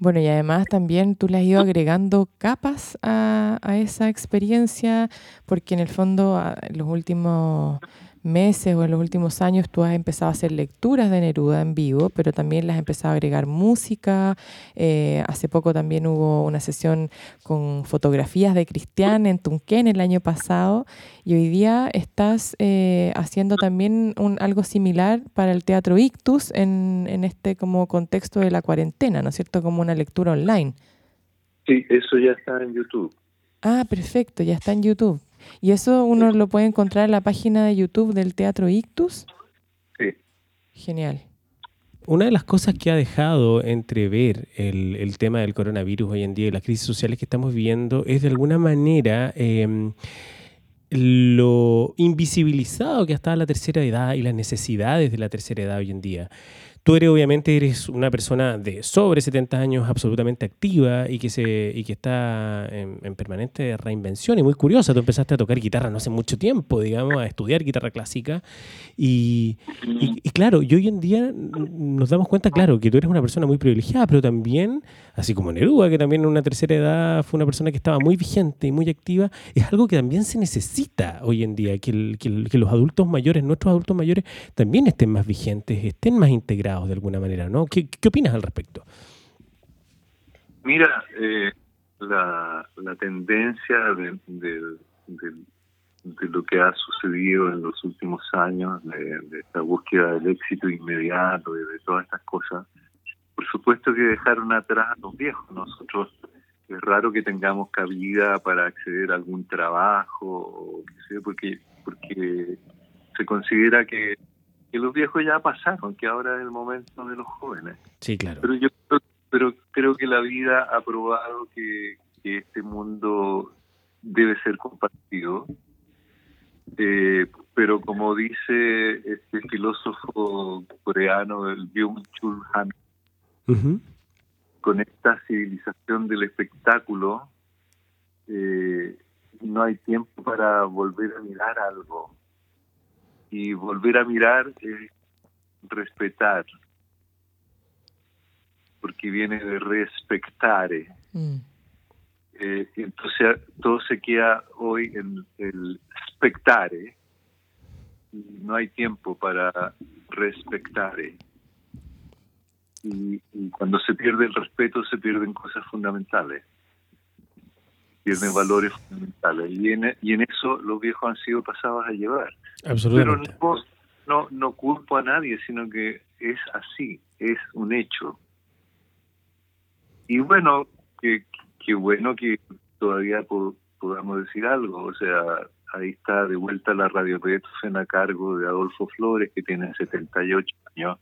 Bueno, y además también tú le has ido agregando capas a, esa experiencia, porque en el fondo los últimos meses o en los últimos años tú has empezado a hacer lecturas de Neruda en vivo, pero también le has empezado a agregar música. Eh, hace poco también hubo una sesión con fotografías de Cristian en Tunquén el año pasado y hoy día estás eh, haciendo también un, algo similar para el Teatro Ictus en, en este como contexto de la cuarentena, ¿no es cierto? Como una lectura online. Sí, eso ya está en YouTube. Ah, perfecto, ya está en YouTube. ¿Y eso uno lo puede encontrar en la página de YouTube del Teatro Ictus? Sí. Genial. Una de las cosas que ha dejado entrever el, el, tema del coronavirus hoy en día y las crisis sociales que estamos viviendo es de alguna manera em, lo invisibilizado que ha estado la tercera edad y las necesidades de la tercera edad hoy en día. Tú eres, obviamente, eres una persona de sobre 70 años, absolutamente activa y que, se, y que está en, permanente reinvención y muy curiosa. Tú empezaste a tocar guitarra no hace mucho tiempo, digamos, a estudiar guitarra clásica. Y, y, claro, y hoy en día nos damos cuenta, claro, que tú eres una persona muy privilegiada, pero también, así como Neruda, que también en una tercera edad fue una persona que estaba muy vigente y muy activa, es algo que también se necesita hoy en día, que, que los adultos mayores, nuestros adultos mayores, también estén más vigentes, estén más integrados de alguna manera, ¿no? ¿Qué, opinas al respecto? Mira, eh, la, tendencia de, lo que ha sucedido en los últimos años, de, esta búsqueda del éxito inmediato y de todas estas cosas, por supuesto que dejaron atrás a los viejos. Nosotros es raro que tengamos cabida para acceder a algún trabajo, porque, porque se considera que que los viejos ya pasaron, que ahora es el momento de los jóvenes. Sí, claro. Pero yo pero creo que la vida ha probado que, este mundo debe ser compartido. Eh, pero como dice este filósofo coreano, el Byung-Chul Han, con esta civilización del espectáculo, eh, no hay tiempo para volver a mirar algo y volver a mirar es respetar, porque viene de respectare. Mm. Eh, entonces todo se queda hoy en el spectare, no hay tiempo para respetar. Y, cuando se pierde el respeto se pierden cosas fundamentales, pierden valores fundamentales. Y en, y en eso los viejos han sido pasados a llevar. Absolutamente. Pero no, no, no culpo a nadie, sino que es así, es un hecho. Y bueno, qué que bueno que todavía podamos decir algo, o sea, ahí está de vuelta la radio en a cargo de Adolfo Flores, que tiene 78 años.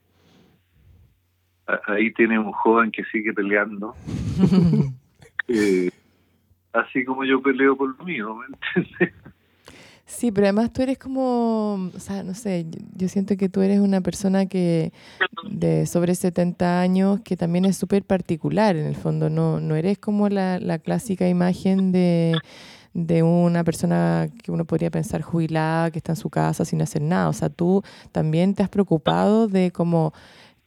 Ahí tiene un joven que sigue peleando. Eh, así como yo peleo por lo mío, ¿me entiendes? Sí, pero además tú eres como, o sea, no sé, yo siento que tú eres una persona que de sobre 70 años que también es súper particular en el fondo, no, no eres como la, la clásica imagen de, de una persona que uno podría pensar jubilada, que está en su casa sin hacer nada, o sea, tú también te has preocupado de como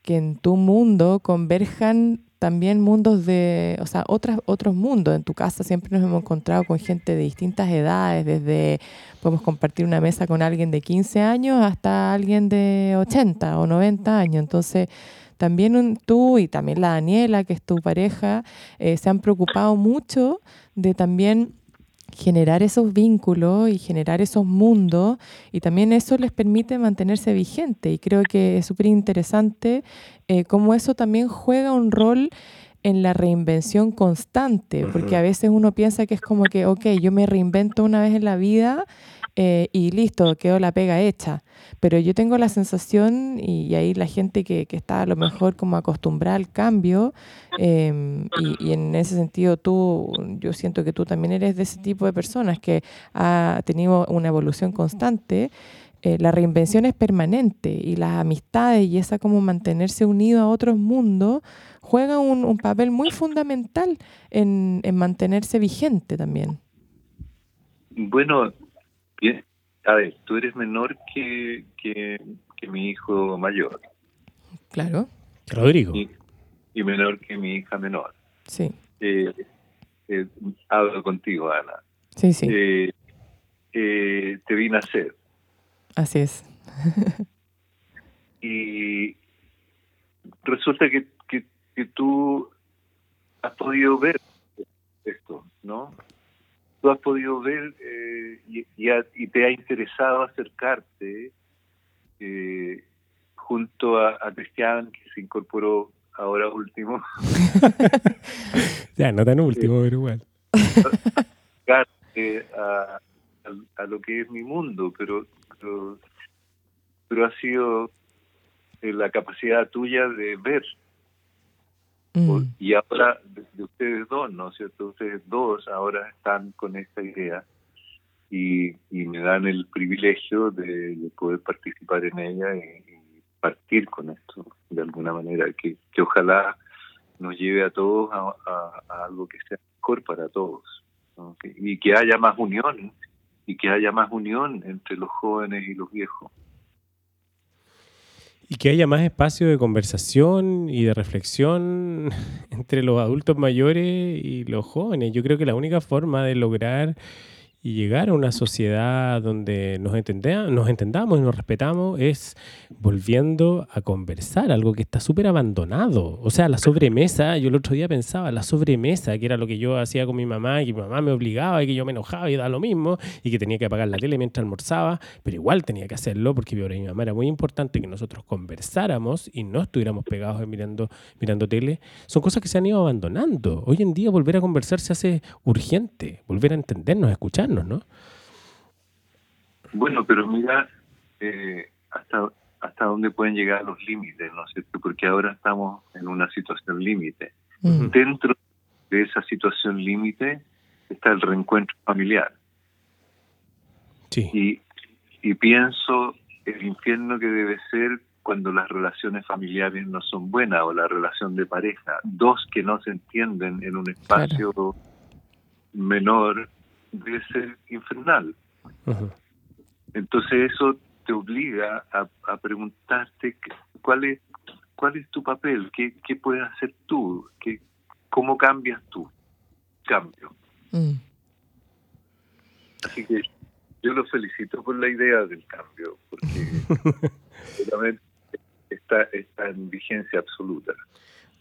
que en tu mundo converjan también mundos de, o sea, otras, otros mundos. En tu casa siempre nos hemos encontrado con gente de distintas edades, desde podemos compartir una mesa con alguien de 15 años hasta alguien de 80 o 90 años. Entonces, también tú y también la Daniela, que es tu pareja, eh, se han preocupado mucho de también generar esos vínculos y generar esos mundos y también eso les permite mantenerse vigente y creo que es súper interesante eh, cómo eso también juega un rol en la reinvención constante, porque a veces uno piensa que es como que, ok, yo me reinvento una vez en la vida eh, y listo, quedó la pega hecha. Pero yo tengo la sensación, y, ahí la gente que, que, está a lo mejor como acostumbrada al cambio, em, y, en ese sentido tú, yo siento que tú también eres de ese tipo de personas que ha tenido una evolución constante. Eh, la reinvención es permanente y las amistades y esa como mantenerse unido a otros mundos juega un, papel muy fundamental en, en mantenerse vigente también. Bueno, a ver, tú eres menor que, que, mi hijo mayor. Claro. Rodrigo. Y, menor que mi hija menor. Sí. Eh, eh, hablo contigo, Ana. Sí, sí. Eh, te vine a hacer. Así es. y resulta que, que, que tú has podido ver esto, ¿no? Tú has podido ver eh, y, y, te ha interesado acercarte eh, junto a, Cristian, que se incorporó ahora último. ya, no tan último, pero igual. a, a, lo que es mi mundo, pero, pero, ha sido eh, la capacidad tuya de ver Mm. Y ahora, de, ustedes dos, ¿no es cierto? Ustedes dos ahora están con esta idea y, me dan el privilegio de, poder participar en ella y, partir con esto de alguna manera, que, que ojalá nos lleve a todos a, algo que sea mejor para todos y que haya más unión y que haya más unión entre los jóvenes y los viejos. Y que haya más espacio de conversación y de reflexión entre los adultos mayores y los jóvenes. Yo creo que la única forma de lograr y llegar a una sociedad donde nos, nos entendamos y nos respetamos es volviendo a conversar, algo que está súper abandonado. O sea, la sobremesa, yo el otro día pensaba, la sobremesa, que era lo que yo hacía con mi mamá, y que mi mamá me obligaba y que yo me enojaba y da lo mismo, y que tenía que apagar la tele mientras almorzaba, pero igual tenía que hacerlo porque mi mamá era muy importante que nosotros conversáramos y no estuviéramos pegados mirando, mirando tele. Son cosas que se han ido abandonando. Hoy en día volver a conversar se hace urgente, volver a entendernos, ¿no? Bueno, pero mira eh, hasta hasta dónde pueden llegar los límites, ¿no es cierto? Porque ahora estamos en una situación límite. Dentro de esa situación límite está el reencuentro familiar. Sí. Y, y pienso el infierno que debe ser cuando las relaciones familiares no son buenas o la relación de pareja, dos que no se entienden en un espacio menor debe ser infernal. Entonces eso te obliga a, preguntarte cuál es cuál es tu papel, qué, qué puedes hacer tú, qué, cómo cambias tú. Cambio. Mm. Así que yo lo felicito por la idea del cambio, porque realmente está, está en vigencia absoluta.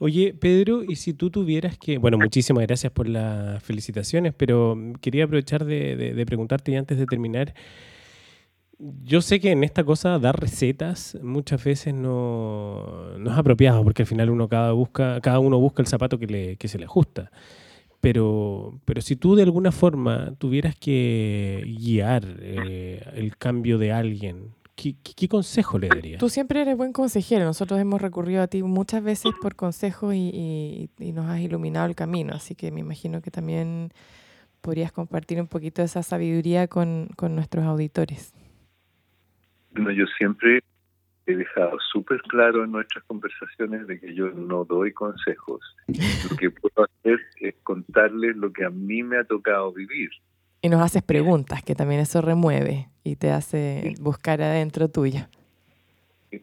Oye, Pedro, y si tú tuvieras que, bueno, muchísimas gracias por las felicitaciones, pero quería aprovechar de, preguntarte antes de terminar, yo sé que en esta cosa dar recetas muchas veces no, no, es apropiado, porque al final uno cada, busca, cada uno busca el zapato que, le, que se le ajusta. Pero, pero si tú de alguna forma tuvieras que guiar eh, el cambio de alguien, ¿qué, consejo le darías? Tú siempre eres buen consejero. Nosotros hemos recurrido a ti muchas veces por consejo y, nos has iluminado el camino. Así que me imagino que también podrías compartir un poquito de esa sabiduría con, con nuestros auditores. Bueno, yo siempre he dejado súper claro en nuestras conversaciones de que yo no doy consejos. Lo que puedo hacer es contarles lo que a mí me ha tocado vivir. Y nos haces preguntas, que también eso remueve y te hace buscar adentro tuyo.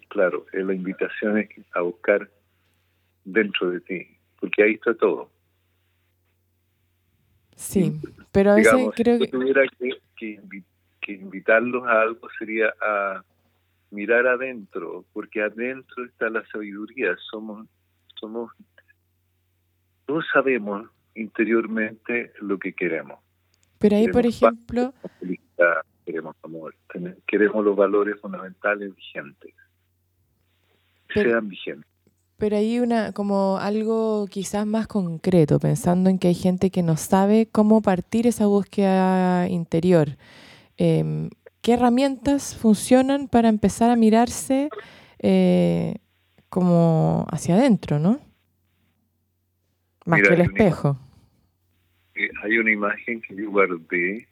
Claro, la invitación es a buscar dentro de ti, porque ahí está todo. Sí, pero a veces creo que... Si tuviera que, que invitarlos a algo sería a mirar adentro, porque adentro está la sabiduría. Somos, somos, todos sabemos interiormente lo que queremos. Pero ahí, por ejemplo, queremos amor, queremos los valores fundamentales vigentes, sean vigentes. Pero hay una, como algo quizás más concreto, pensando en que hay gente que no sabe cómo partir esa búsqueda interior. Em, ¿Qué herramientas funcionan para empezar a mirarse eh, como hacia adentro, no? Más que el espejo. Eh, hay una imagen que yo guardé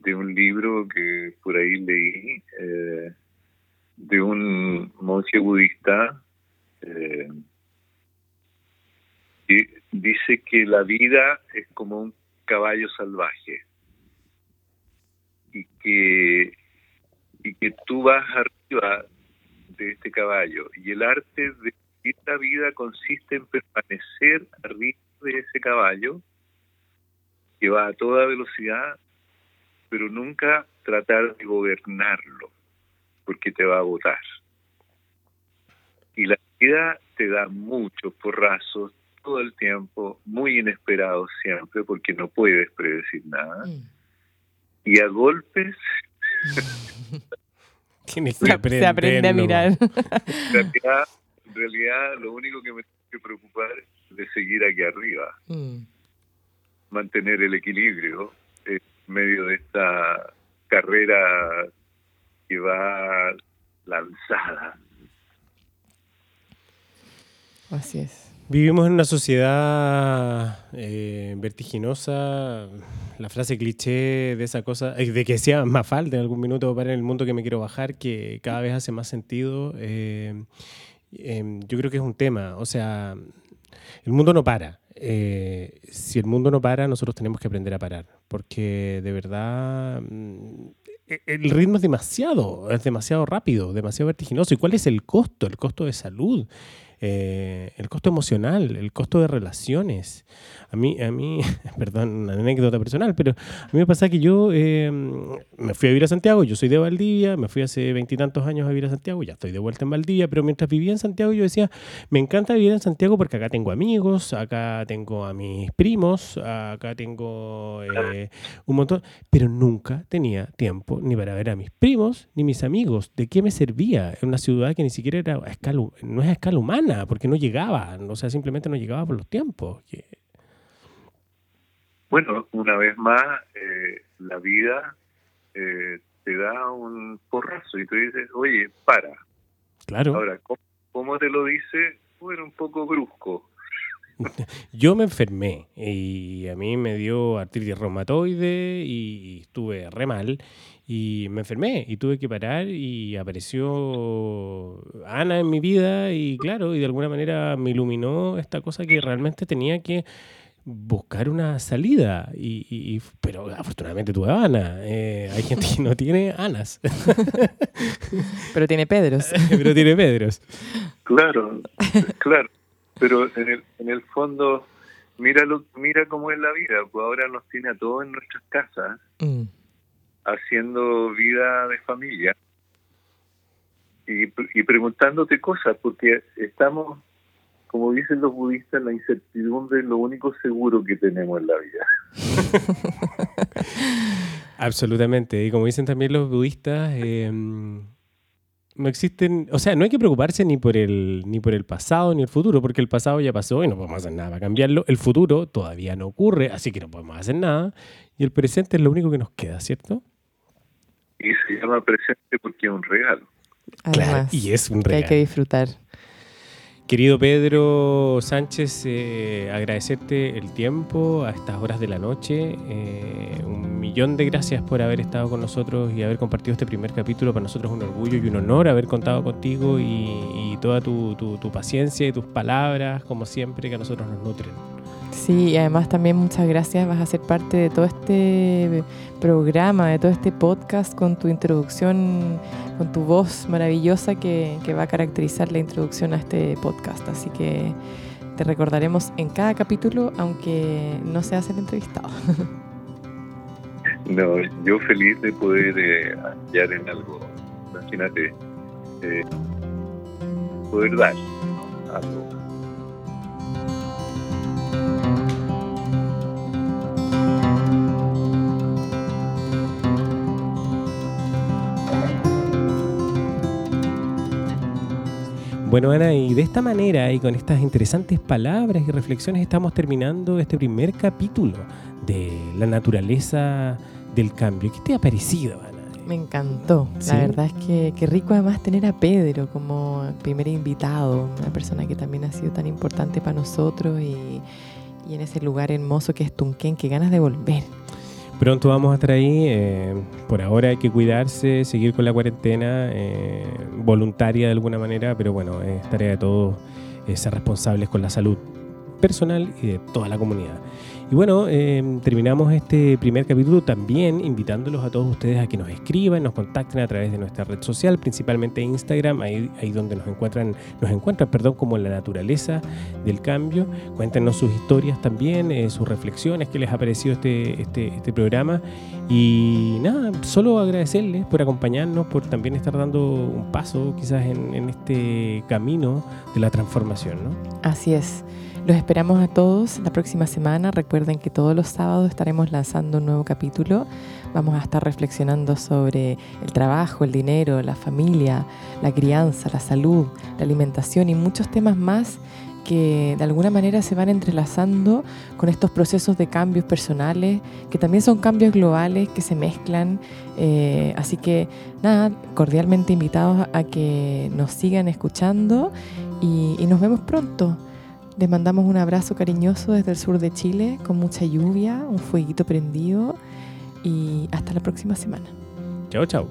de un libro que por ahí leí eh, de un monje budista eh, que dice que la vida es como un caballo salvaje y que y que tú vas arriba de este caballo y el arte de esta vida consiste en permanecer arriba de ese caballo que va a toda velocidad pero nunca tratar de gobernarlo, porque te va a agotar. Y la vida te da muchos porrazos todo el tiempo, muy inesperados siempre, porque no puedes predecir nada. Mm. Y a golpes... se aprende a mirar. En realidad, lo único que me tiene que preocupar es de seguir aquí arriba. Mm. Mantener el equilibrio medio de esta carrera que va lanzada. Así es. Vivimos en una sociedad eh, vertiginosa. La frase cliché de esa cosa, eh, de que sea más falta en algún minuto para en el mundo que me quiero bajar, que cada vez hace más sentido. Eh, yo creo que es un tema. O sea, el mundo no para. Eh, si el mundo no para, nosotros tenemos que aprender a parar, porque de verdad mm, e, el ritmo es demasiado, es demasiado rápido, demasiado vertiginoso. ¿Y cuál es el costo? El costo de salud, eh, el costo emocional, el costo de relaciones. A mí, a mí, perdón, una anécdota personal, pero a mí me pasa que yo em, me fui a vivir a Santiago, yo soy de Valdivia, me fui hace veintitantos años a vivir a Santiago, ya estoy de vuelta en Valdivia, pero mientras vivía en Santiago yo decía, me encanta vivir en Santiago porque acá tengo amigos, acá tengo a mis primos, acá tengo eh, un montón, pero nunca tenía tiempo ni para ver a mis primos ni mis amigos. ¿De qué me servía? En una ciudad que ni siquiera era a escala, no es a escala humana porque no llegaba, o sea, simplemente no llegaba por los tiempos. Bueno, una vez más, eh, la vida eh, te da un porrazo y tú dices, oye, para. Claro. Ahora, ¿cómo, te lo dice? Bueno, un poco brusco. Yo me enfermé y a mí me dio artritis reumatoide y estuve re mal y me enfermé y tuve que parar y apareció Ana en mi vida y claro, y de alguna manera me iluminó esta cosa que realmente tenía que buscar una salida. Y, pero afortunadamente tuve Ana. Eh, hay gente que no tiene Anas. pero tiene Pedros. pero tiene Pedros. Claro, claro. Pero en el, en el fondo, mira, mira cómo es la vida. Pues ahora nos tiene a todos en nuestras casas. Mm haciendo vida de familia y, y preguntándote cosas, porque estamos, como dicen los budistas, la incertidumbre es lo único seguro que tenemos en la vida. Absolutamente. Y como dicen también los budistas, eh, no existen, o sea, no hay que preocuparse ni por el ni por el pasado ni el futuro, porque el pasado ya pasó y no podemos hacer nada para cambiarlo. El futuro todavía no ocurre, así que no podemos hacer nada. Y el presente es lo único que nos queda, ¿cierto? Y se llama presente porque es un regalo. claro, y es un regalo. Que hay que disfrutar. Querido Pedro Sánchez, eh, agradecerte el tiempo a estas horas de la noche. Eh, un millón de gracias por haber estado con nosotros y haber compartido este primer capítulo. Para nosotros es un orgullo y un honor haber contado contigo y, toda tu, tu paciencia y tus palabras, como siempre, que a nosotros nos nutren. Sí, y además también muchas gracias. Vas a ser parte de todo este programa, de todo este podcast con tu introducción, con tu voz maravillosa que, va a caracterizar la introducción a este podcast. Así que te recordaremos en cada capítulo, aunque no seas el entrevistado. No, yo feliz de poder eh, hallar en algo, imagínate, eh, poder dar algo Bueno, Ana, y de esta manera y con estas interesantes palabras y reflexiones estamos terminando este primer capítulo de la naturaleza del cambio. ¿Qué te ha parecido, Ana? Me encantó. La verdad es que qué rico además tener a Pedro como primer invitado, una persona que también ha sido tan importante para nosotros y, y en ese lugar hermoso que es Tunquén, que ganas de volver. Pronto vamos a estar ahí. Eh, por ahora hay que cuidarse, seguir con la cuarentena eh, voluntaria de alguna manera, pero bueno, es tarea de todos eh, ser responsables con la salud personal y de toda la comunidad. Y bueno, em, terminamos este primer capítulo también invitándolos a todos ustedes a que nos escriban, nos contacten a través de nuestra red social, principalmente Instagram, ahí, ahí donde nos encuentran, nos encuentran, perdón, como la naturaleza del cambio. Cuéntenos sus historias también, eh, sus reflexiones, qué les ha parecido este, este, este programa. Y nada, solo agradecerles por acompañarnos, por también estar dando un paso quizás en, en este camino de la transformación. ¿no? Así es. Los esperamos a todos la próxima semana. Recuerden que todos los sábados estaremos lanzando un nuevo capítulo. Vamos a estar reflexionando sobre el trabajo, el dinero, la familia, la crianza, la salud, la alimentación y muchos temas más que de alguna manera se van entrelazando con estos procesos de cambios personales, que también son cambios globales que se mezclan. Eh, así que nada, cordialmente invitados a que nos sigan escuchando y nos vemos pronto. Les mandamos un abrazo cariñoso desde el sur de Chile, con mucha lluvia, un fueguito prendido y hasta la próxima semana. Chao, chao.